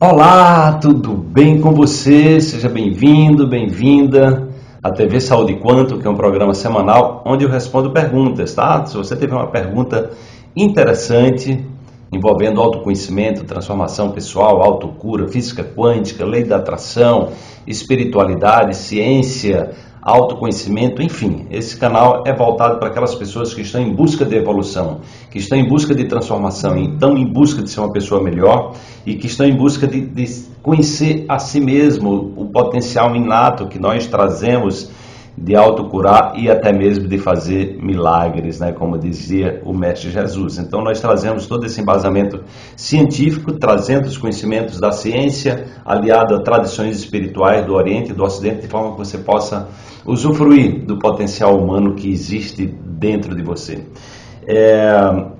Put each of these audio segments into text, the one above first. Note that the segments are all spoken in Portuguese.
Olá, tudo bem com você? Seja bem-vindo, bem-vinda à TV Saúde Quanto, que é um programa semanal onde eu respondo perguntas, tá? Se você teve uma pergunta interessante envolvendo autoconhecimento, transformação pessoal, autocura, física quântica, lei da atração, espiritualidade, ciência, autoconhecimento, enfim, esse canal é voltado para aquelas pessoas que estão em busca de evolução, que estão em busca de transformação, estão em busca de ser uma pessoa melhor e que estão em busca de, de conhecer a si mesmo, o potencial inato que nós trazemos de autocurar e até mesmo de fazer milagres, né, como dizia o Mestre Jesus. Então nós trazemos todo esse embasamento científico, trazendo os conhecimentos da ciência, aliado a tradições espirituais do Oriente e do Ocidente, de forma que você possa usufruir do potencial humano que existe dentro de você. É...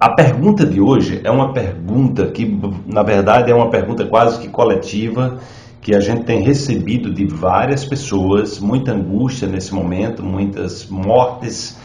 A pergunta de hoje é uma pergunta que, na verdade, é uma pergunta quase que coletiva que a gente tem recebido de várias pessoas, muita angústia nesse momento, muitas mortes,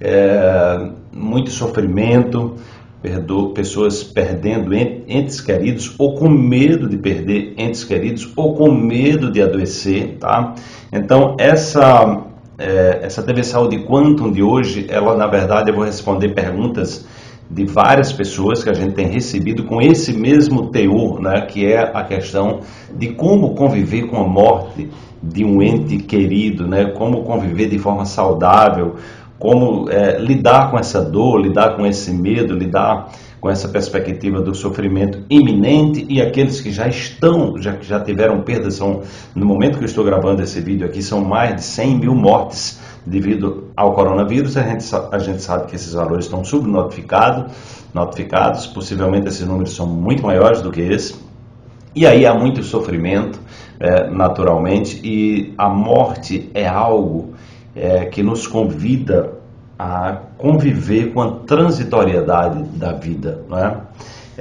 é, muito sofrimento, perdo, pessoas perdendo entes queridos ou com medo de perder entes queridos ou com medo de adoecer, tá? Então essa é, essa TV Saúde Quantum de hoje, ela na verdade eu vou responder perguntas de várias pessoas que a gente tem recebido com esse mesmo teor, né, que é a questão de como conviver com a morte de um ente querido, né, como conviver de forma saudável, como é, lidar com essa dor, lidar com esse medo, lidar com essa perspectiva do sofrimento iminente. E aqueles que já estão, já que já tiveram perdas, são, no momento que eu estou gravando esse vídeo aqui, são mais de 100 mil mortes devido ao coronavírus, a gente, a gente sabe que esses valores estão subnotificados, notificados, possivelmente esses números são muito maiores do que esse. E aí há muito sofrimento, é, naturalmente, e a morte é algo é, que nos convida a conviver com a transitoriedade da vida. Não é?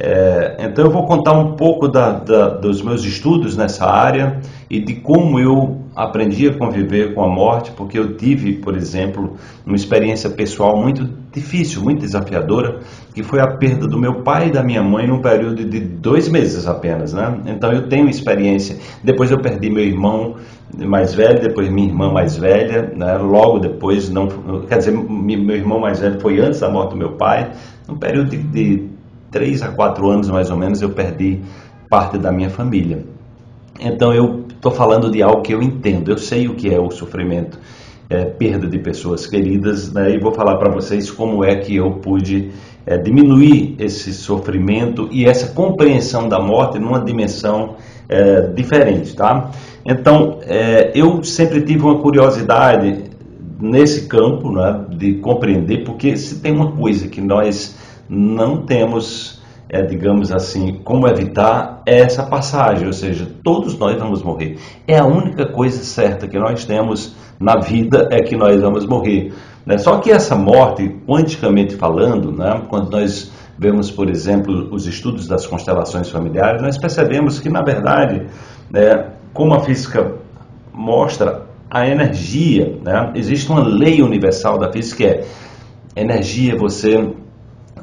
É, então eu vou contar um pouco da, da, dos meus estudos nessa área e de como eu aprendi a conviver com a morte, porque eu tive, por exemplo, uma experiência pessoal muito difícil, muito desafiadora, que foi a perda do meu pai e da minha mãe num período de dois meses apenas, né? Então eu tenho experiência. Depois eu perdi meu irmão mais velho, depois minha irmã mais velha, né? Logo depois, não, quer dizer, meu irmão mais velho foi antes da morte do meu pai, num período de, de três a quatro anos mais ou menos eu perdi parte da minha família. Então eu estou falando de algo que eu entendo, eu sei o que é o sofrimento, é, perda de pessoas queridas, né? e vou falar para vocês como é que eu pude é, diminuir esse sofrimento e essa compreensão da morte numa dimensão é, diferente, tá? Então é, eu sempre tive uma curiosidade nesse campo, né, de compreender, porque se tem uma coisa que nós não temos é, digamos assim, como evitar essa passagem, ou seja, todos nós vamos morrer. É a única coisa certa que nós temos na vida é que nós vamos morrer. Né? Só que essa morte, quanticamente falando, né, quando nós vemos, por exemplo, os estudos das constelações familiares, nós percebemos que, na verdade, né, como a física mostra, a energia, né, existe uma lei universal da física que é energia você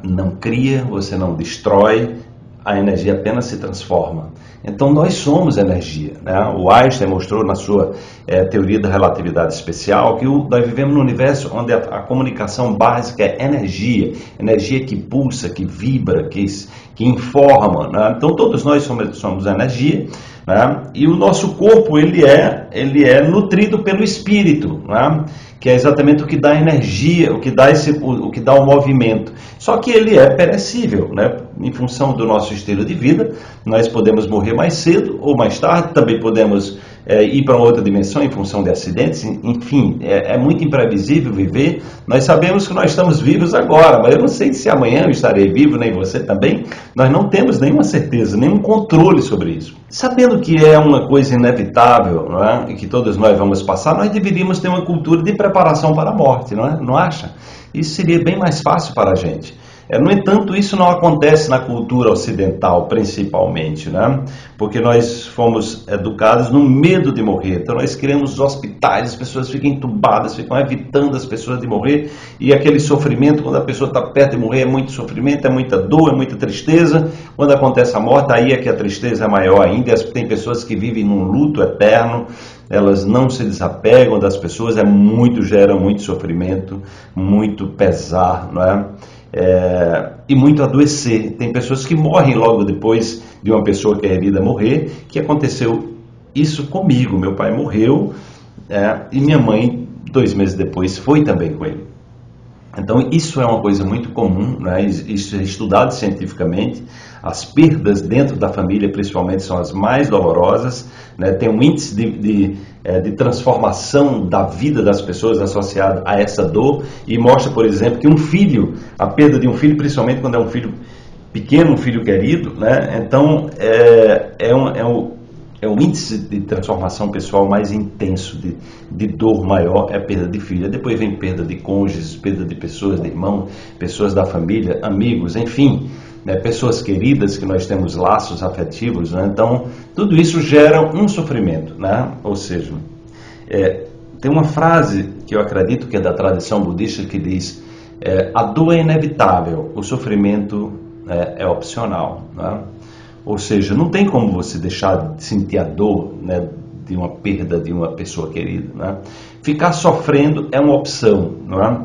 não cria, você não destrói, a energia apenas se transforma. Então nós somos energia. Né? O Einstein mostrou na sua é, teoria da relatividade especial que o, nós vivemos num universo onde a, a, comunicação básica é energia, energia que pulsa, que vibra, que, que informa. Né? Então todos nós somos, somos energia. Né? E o nosso corpo ele é, ele é nutrido pelo espírito. Né? Que é exatamente o que dá energia, o que dá esse, o, o, que dá o movimento. Só que ele é perecível, né? Em função do nosso estilo de vida, nós podemos morrer mais cedo ou mais tarde, também podemos é, ir para outra dimensão em função de acidentes, enfim, é, é, muito imprevisível viver. Nós sabemos que nós estamos vivos agora, mas eu não sei se amanhã eu estarei vivo, nem você também. Nós não temos nenhuma certeza, nenhum controle sobre isso. Sabendo que é uma coisa inevitável não é? e que todos nós vamos passar, nós deveríamos ter uma cultura de preparação para a morte, não, é? não acha? Isso seria bem mais fácil para a gente. É, no entanto, isso não acontece na cultura ocidental, principalmente, né? porque nós fomos educados no medo de morrer. Então, nós criamos hospitais, as pessoas ficam entubadas, ficam evitando as pessoas de morrer, e aquele sofrimento, quando a pessoa está perto de morrer, é muito sofrimento, é muita dor, é muita tristeza. Quando acontece a morte, aí é que a tristeza é maior ainda. Tem pessoas que vivem num luto eterno, elas não se desapegam das pessoas, é muito, gera muito sofrimento, muito pesar, não é? É, e muito adoecer. Tem pessoas que morrem logo depois de uma pessoa querida morrer, que aconteceu isso comigo. Meu pai morreu é, e minha mãe, dois meses depois, foi também com ele. Então, isso é uma coisa muito comum, né? isso é estudado cientificamente. As perdas dentro da família, principalmente, são as mais dolorosas. Né? Tem um índice de, de, é, de, transformação da vida das pessoas associado a essa dor. E mostra, por exemplo, que um filho, a perda de um filho, principalmente quando é um filho pequeno, um filho querido, né? então é, é, um, é um é o índice de transformação pessoal mais intenso, de, de dor maior, é a perda de filha. Depois vem perda de cônjuges, perda de pessoas, de irmãos, pessoas da família, amigos, enfim, né, pessoas queridas que nós temos laços afetivos. Né? Então, tudo isso gera um sofrimento. Né? Ou seja, é, tem uma frase que eu acredito que é da tradição budista que diz: é, a dor é inevitável, o sofrimento é, é opcional. Né? Ou seja, não tem como você deixar de sentir a dor né, de uma perda de uma pessoa querida. Né? Ficar sofrendo é uma opção. Não é?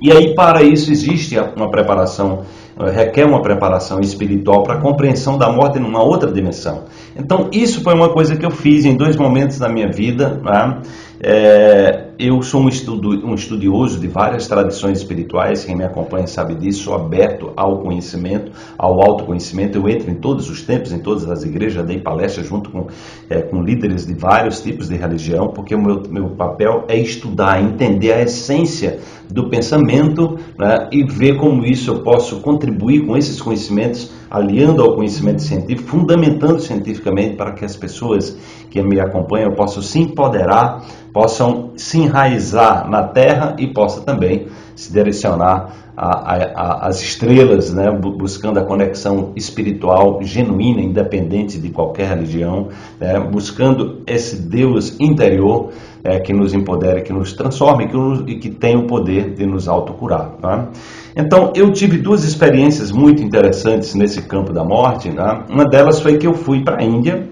E aí, para isso, existe uma preparação, eh, requer uma preparação espiritual para a compreensão da morte numa outra dimensão. Então, isso foi uma coisa que eu fiz em dois momentos da minha vida. Né? É, eu sou um, estudo, um, estudioso de várias tradições espirituais, quem me acompanha sabe disso, sou aberto ao conhecimento, ao autoconhecimento. Eu entro em todos os tempos, em todas as igrejas, dei palestras junto com, é, com líderes de vários tipos de religião, porque o meu, meu papel é estudar, entender a essência do pensamento né, e ver como isso eu posso contribuir com esses conhecimentos, aliando ao conhecimento científico, fundamentando cientificamente para que as pessoas que me acompanham possam se empoderar possam se enraizar na terra e possa também se direcionar às estrelas, né, buscando a conexão espiritual genuína, independente de qualquer religião, né, buscando esse Deus interior é, que nos empodere, que nos transforme que nos, e que tem o poder de nos autocurar. Né? Então, eu tive duas experiências muito interessantes nesse campo da morte. Né? Uma delas foi que eu fui para a Índia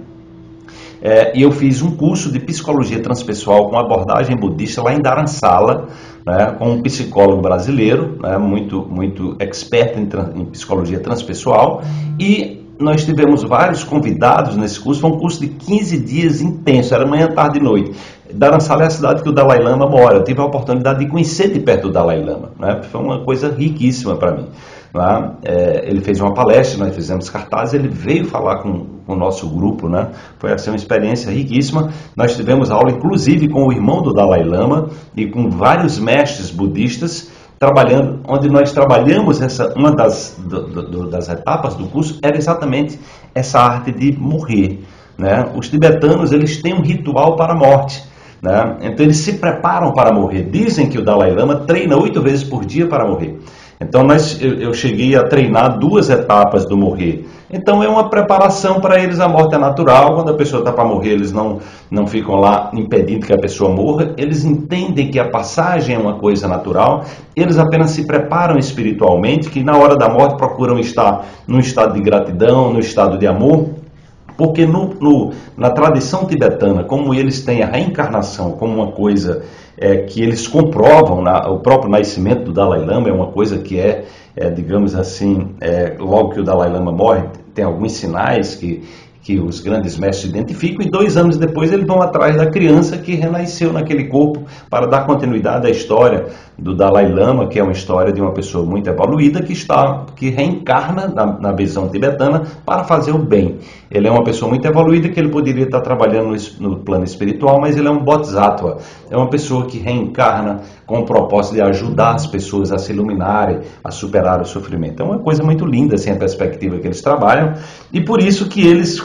é, e eu fiz um curso de psicologia transpessoal com abordagem budista lá em Dharamsala, né, com um psicólogo brasileiro, né, muito, muito expert em, em psicologia transpessoal, e nós tivemos vários convidados nesse curso, foi um curso de 15 dias intenso, era manhã, tarde e noite. Dharamsala é a cidade que o Dalai Lama mora, eu tive a oportunidade de conhecer de perto o Dalai Lama, né, foi uma coisa riquíssima para mim. Lá, é, ele fez uma palestra, nós fizemos cartazes, ele veio falar com, com o nosso grupo, né? Foi assim, uma experiência riquíssima. Nós tivemos aula, inclusive, com o irmão do Dalai Lama e com vários mestres budistas trabalhando, onde nós trabalhamos essa uma das, do, do, das etapas do curso era exatamente essa arte de morrer, né? Os tibetanos eles têm um ritual para a morte. Né? Então eles se preparam para morrer. Dizem que o Dalai Lama treina oito vezes por dia para morrer. Então nós, eu, eu cheguei a treinar duas etapas do morrer. Então é uma preparação para eles, a morte é natural, quando a pessoa está para morrer, eles não, não ficam lá impedindo que a pessoa morra, eles entendem que a passagem é uma coisa natural, eles apenas se preparam espiritualmente, que na hora da morte procuram estar num estado de gratidão, no estado de amor, porque no, no, na tradição tibetana, como eles têm a reencarnação como uma coisa é, que eles comprovam, na, o próprio nascimento do Dalai Lama é uma coisa que é, é digamos assim, é, logo que o Dalai Lama morre, tem alguns sinais que que os grandes mestres identificam, e dois anos depois eles vão atrás da criança que renasceu naquele corpo para dar continuidade à história do Dalai Lama, que é uma história de uma pessoa muito evoluída que está que reencarna na, na visão tibetana para fazer o bem. Ele é uma pessoa muito evoluída que ele poderia estar trabalhando no, no plano espiritual, mas ele é um bodhisattva, é uma pessoa que reencarna com o propósito de ajudar as pessoas a se iluminarem, a superar o sofrimento. É uma coisa muito linda assim a perspectiva que eles trabalham e por isso que eles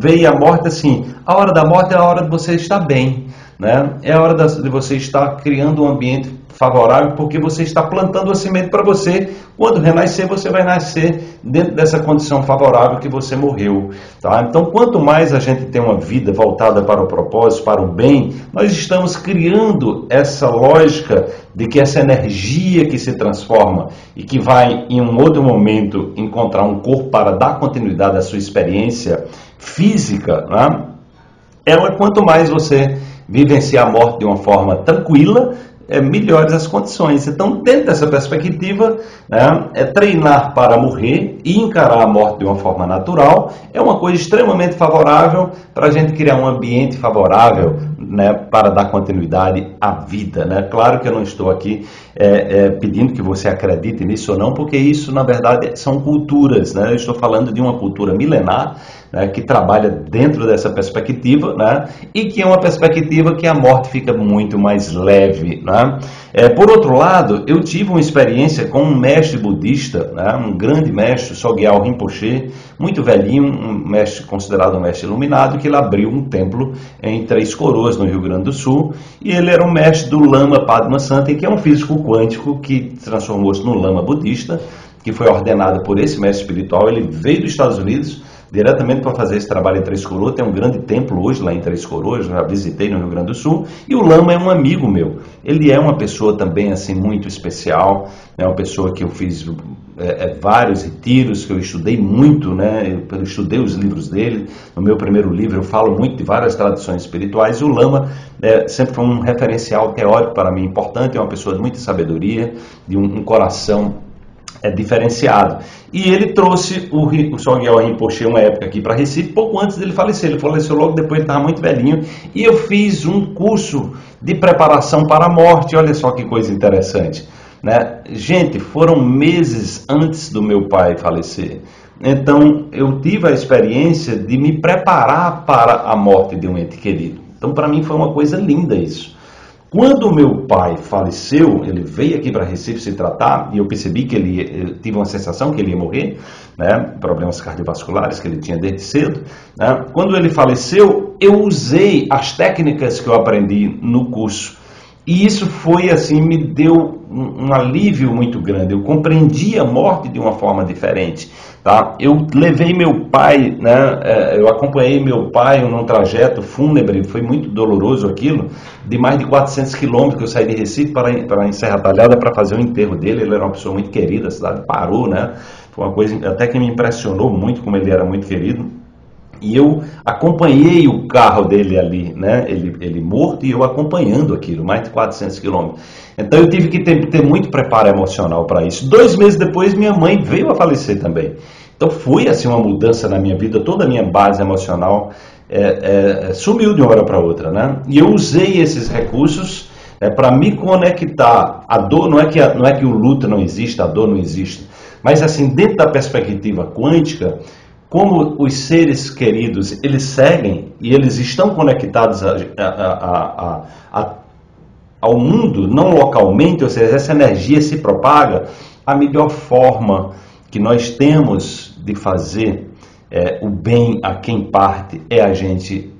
veem a morte assim, a hora da morte é a hora de você estar bem, né? É a hora de você estar criando um ambiente favorável porque você está plantando a semente para você. Quando renascer, você vai nascer dentro dessa condição favorável que você morreu. Tá? Então, quanto mais a gente tem uma vida voltada para o propósito, para o bem, nós estamos criando essa lógica de que essa energia que se transforma e que vai em um outro momento encontrar um corpo para dar continuidade à sua experiência física, né? ela quanto mais você vivenciar a morte de uma forma tranquila, é, melhores as condições. Então, dentro dessa perspectiva, né, é treinar para morrer e encarar a morte de uma forma natural é uma coisa extremamente favorável para a gente criar um ambiente favorável né, para dar continuidade à vida. Né? Claro que eu não estou aqui é, é, pedindo que você acredite nisso ou não, porque isso, na verdade, são culturas. Né? Eu estou falando de uma cultura milenar né, que trabalha dentro dessa perspectiva né, e que é uma perspectiva que a morte fica muito mais leve. Né? É, por outro lado, eu tive uma experiência com um mestre budista, né, um grande mestre, Sogyal Rinpoche, muito velhinho, um mestre considerado um mestre iluminado, que ele abriu um templo em Três Coroas, no Rio Grande do Sul, e ele era um mestre do Lama Padma Santa, que é um físico quântico que transformou-se no Lama budista, que foi ordenado por esse mestre espiritual. Ele veio dos Estados Unidos diretamente para fazer esse trabalho em Três Coroas. Tem um grande templo hoje lá em Três Coroas, já visitei no Rio Grande do Sul. E o Lama é um amigo meu. Ele é uma pessoa também assim muito especial, é uma pessoa que eu fiz é, é, vários retiros, que eu estudei muito, né? Eu estudei os livros dele. No meu primeiro livro eu falo muito de várias tradições espirituais. E o Lama é, sempre foi um referencial teórico para mim importante, é uma pessoa de muita sabedoria, de um, um coração é diferenciado. E ele trouxe o, o Sogyal Rinpoche uma época aqui para Recife, pouco antes dele falecer. Ele faleceu logo depois, ele estava muito velhinho. E eu fiz um curso de preparação para a morte. Olha só que coisa interessante. Né? Gente, foram meses antes do meu pai falecer. Então eu tive a experiência de me preparar para a morte de um ente querido. Então para mim foi uma coisa linda isso. Quando meu pai faleceu, ele veio aqui para Recife se tratar e eu percebi que ele eu tive uma sensação que ele ia morrer, né? Problemas cardiovasculares que ele tinha desde cedo. Né? Quando ele faleceu, eu usei as técnicas que eu aprendi no curso e isso foi assim, me deu um, um, alívio muito grande. Eu compreendi a morte de uma forma diferente. Tá? Eu levei meu pai, né, é, eu acompanhei meu pai num trajeto fúnebre, foi muito doloroso aquilo, de mais de 400 quilômetros que eu saí de Recife para, para em Serra Talhada para fazer o enterro dele. Ele era uma pessoa muito querida, a cidade parou, né? Foi uma coisa até que me impressionou muito como ele era muito querido. E eu acompanhei o carro dele ali, né? Ele, ele morto e eu acompanhando aquilo, mais de 400 quilômetros. Então eu tive que ter, ter muito preparo emocional para isso. Dois meses depois, minha mãe veio a falecer também. Então foi assim uma mudança na minha vida, toda a minha base emocional é, é, sumiu de uma hora para outra, né? E eu usei esses recursos é, para me conectar. A dor não é que a, não é que o luto não existe, a dor não existe, mas assim dentro da perspectiva quântica como os seres queridos eles seguem e eles estão conectados a, a, a, ao mundo, não localmente, ou seja, essa energia se propaga, a melhor forma que nós temos de fazer é, o bem a quem parte é a gente.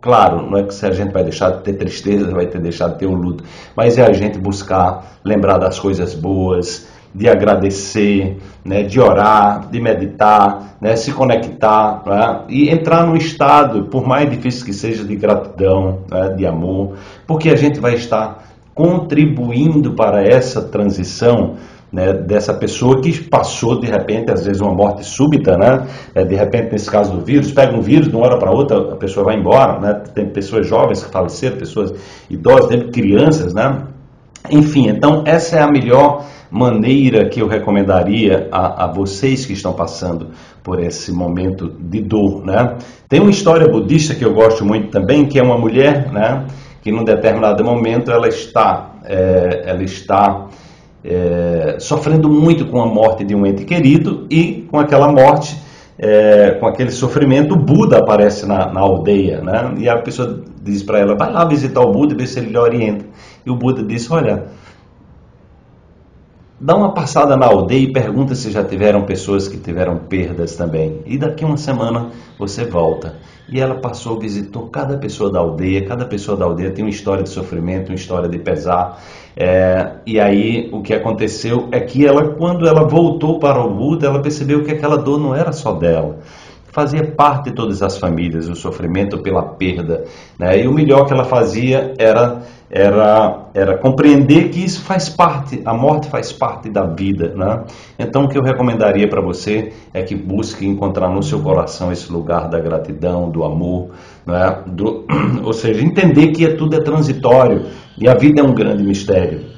Claro, não é que se a gente vai deixar de ter tristeza, vai ter deixado de ter o luto, mas é a gente buscar lembrar das coisas boas, de agradecer, né, de orar, de meditar, né, se conectar né, e entrar num estado, por mais difícil que seja, de gratidão, né, de amor, porque a gente vai estar contribuindo para essa transição né, dessa pessoa que passou de repente, às vezes, uma morte súbita, né? É, de repente, nesse caso do vírus, pega um vírus, de uma hora para outra a pessoa vai embora, né? Tem pessoas jovens que faleceram, pessoas idosas, tem crianças, né? Enfim, então essa é a melhor maneira que eu recomendaria a, a, vocês que estão passando por esse momento de dor, né? Tem uma história budista que eu gosto muito também, que é uma mulher, né? Que num determinado momento ela está, é, ela está é, sofrendo muito com a morte de um ente querido e com aquela morte, é, com aquele sofrimento, o Buda aparece na, na aldeia, né? E a pessoa diz para ela, vai lá visitar o Buda e ver se ele lhe orienta. E o Buda disse, olha, dá uma passada na aldeia e pergunta se já tiveram pessoas que tiveram perdas também. E daqui uma semana você volta. E ela passou, visitou cada pessoa da aldeia, cada pessoa da aldeia tem uma história de sofrimento, uma história de pesar. É, e aí o que aconteceu é que ela, quando ela voltou para o Buda, ela percebeu que aquela dor não era só dela fazia parte de todas as famílias, o sofrimento pela perda. Né? E o melhor que ela fazia era, era, era compreender que isso faz parte, a morte faz parte da vida. Né? Então, o que eu recomendaria para você é que busque encontrar no seu coração esse lugar da gratidão, do amor, né? do, ou seja, entender que tudo é transitório e a vida é um grande mistério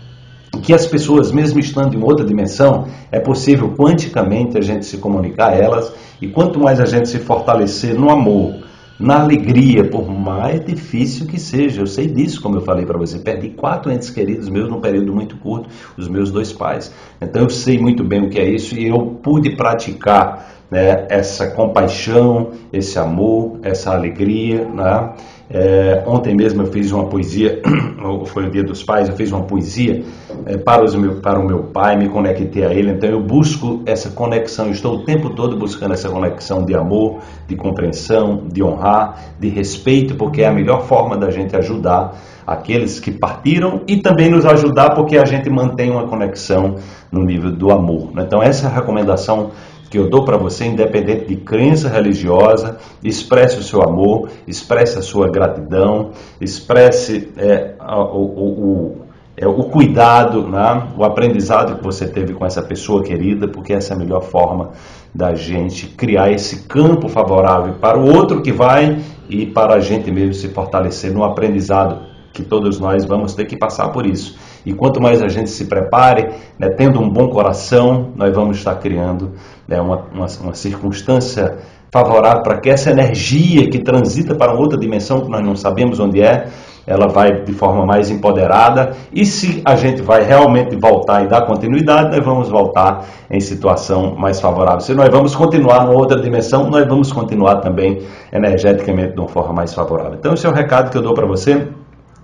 que as pessoas, mesmo estando em outra dimensão, é possível quanticamente a gente se comunicar a elas e quanto mais a gente se fortalecer no amor, na alegria, por mais difícil que seja, eu sei disso, como eu falei para você, perdi quatro entes queridos meus num período muito curto, os meus dois pais. Então eu sei muito bem o que é isso e eu pude praticar né, essa compaixão, esse amor, essa alegria, né? É, ontem mesmo eu fiz uma poesia, foi o Dia dos Pais, eu fiz uma poesia é, para, os meu, para o meu pai, me conectei a ele, então eu busco essa conexão, estou o tempo todo buscando essa conexão de amor, de compreensão, de honrar, de respeito, porque é a melhor forma da gente ajudar aqueles que partiram e também nos ajudar porque a gente mantém uma conexão no nível do amor. Né? Então essa é a recomendação que eu dou para você, independente de crença religiosa, expresse o seu amor, expresse a sua gratidão, expresse é, o, o, o, é, o, cuidado, né? o aprendizado que você teve com essa pessoa querida, porque essa é a melhor forma da gente criar esse campo favorável para o outro que vai e para a gente mesmo se fortalecer no aprendizado que todos nós vamos ter que passar por isso. E quanto mais a gente se prepare, né, tendo um bom coração, nós vamos estar criando né, uma, uma, uma circunstância favorável para que essa energia que transita para outra dimensão que nós não sabemos onde é, ela vai de forma mais empoderada. E se a gente vai realmente voltar e dar continuidade, nós vamos voltar em situação mais favorável. Se nós vamos continuar numa outra dimensão, nós vamos continuar também energeticamente de uma forma mais favorável. Então, esse é o recado que eu dou para você.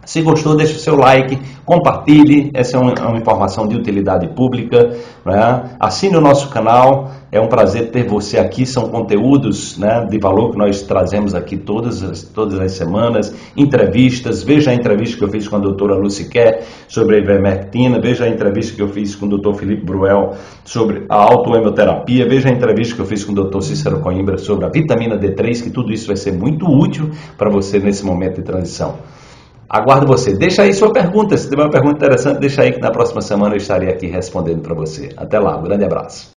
Se gostou, deixe o seu like, compartilhe, essa é uma, uma informação de utilidade pública. Né? Assine o nosso canal, é um prazer ter você aqui. São conteúdos né, de valor que nós trazemos aqui todas as, todas as semanas, entrevistas. Veja a entrevista que eu fiz com a doutora Lucy Kerr sobre a ivermectina, veja a entrevista que eu fiz com o doutor Felipe Bruel sobre a autoemoterapia, veja a entrevista que eu fiz com o doutor Cícero Coimbra sobre a vitamina D3, que tudo isso vai ser muito útil para você nesse momento de transição. Aguardo você. Deixa aí sua pergunta. Se tiver uma pergunta interessante, deixa aí que na próxima semana eu estarei aqui respondendo para você. Até lá. Um grande abraço.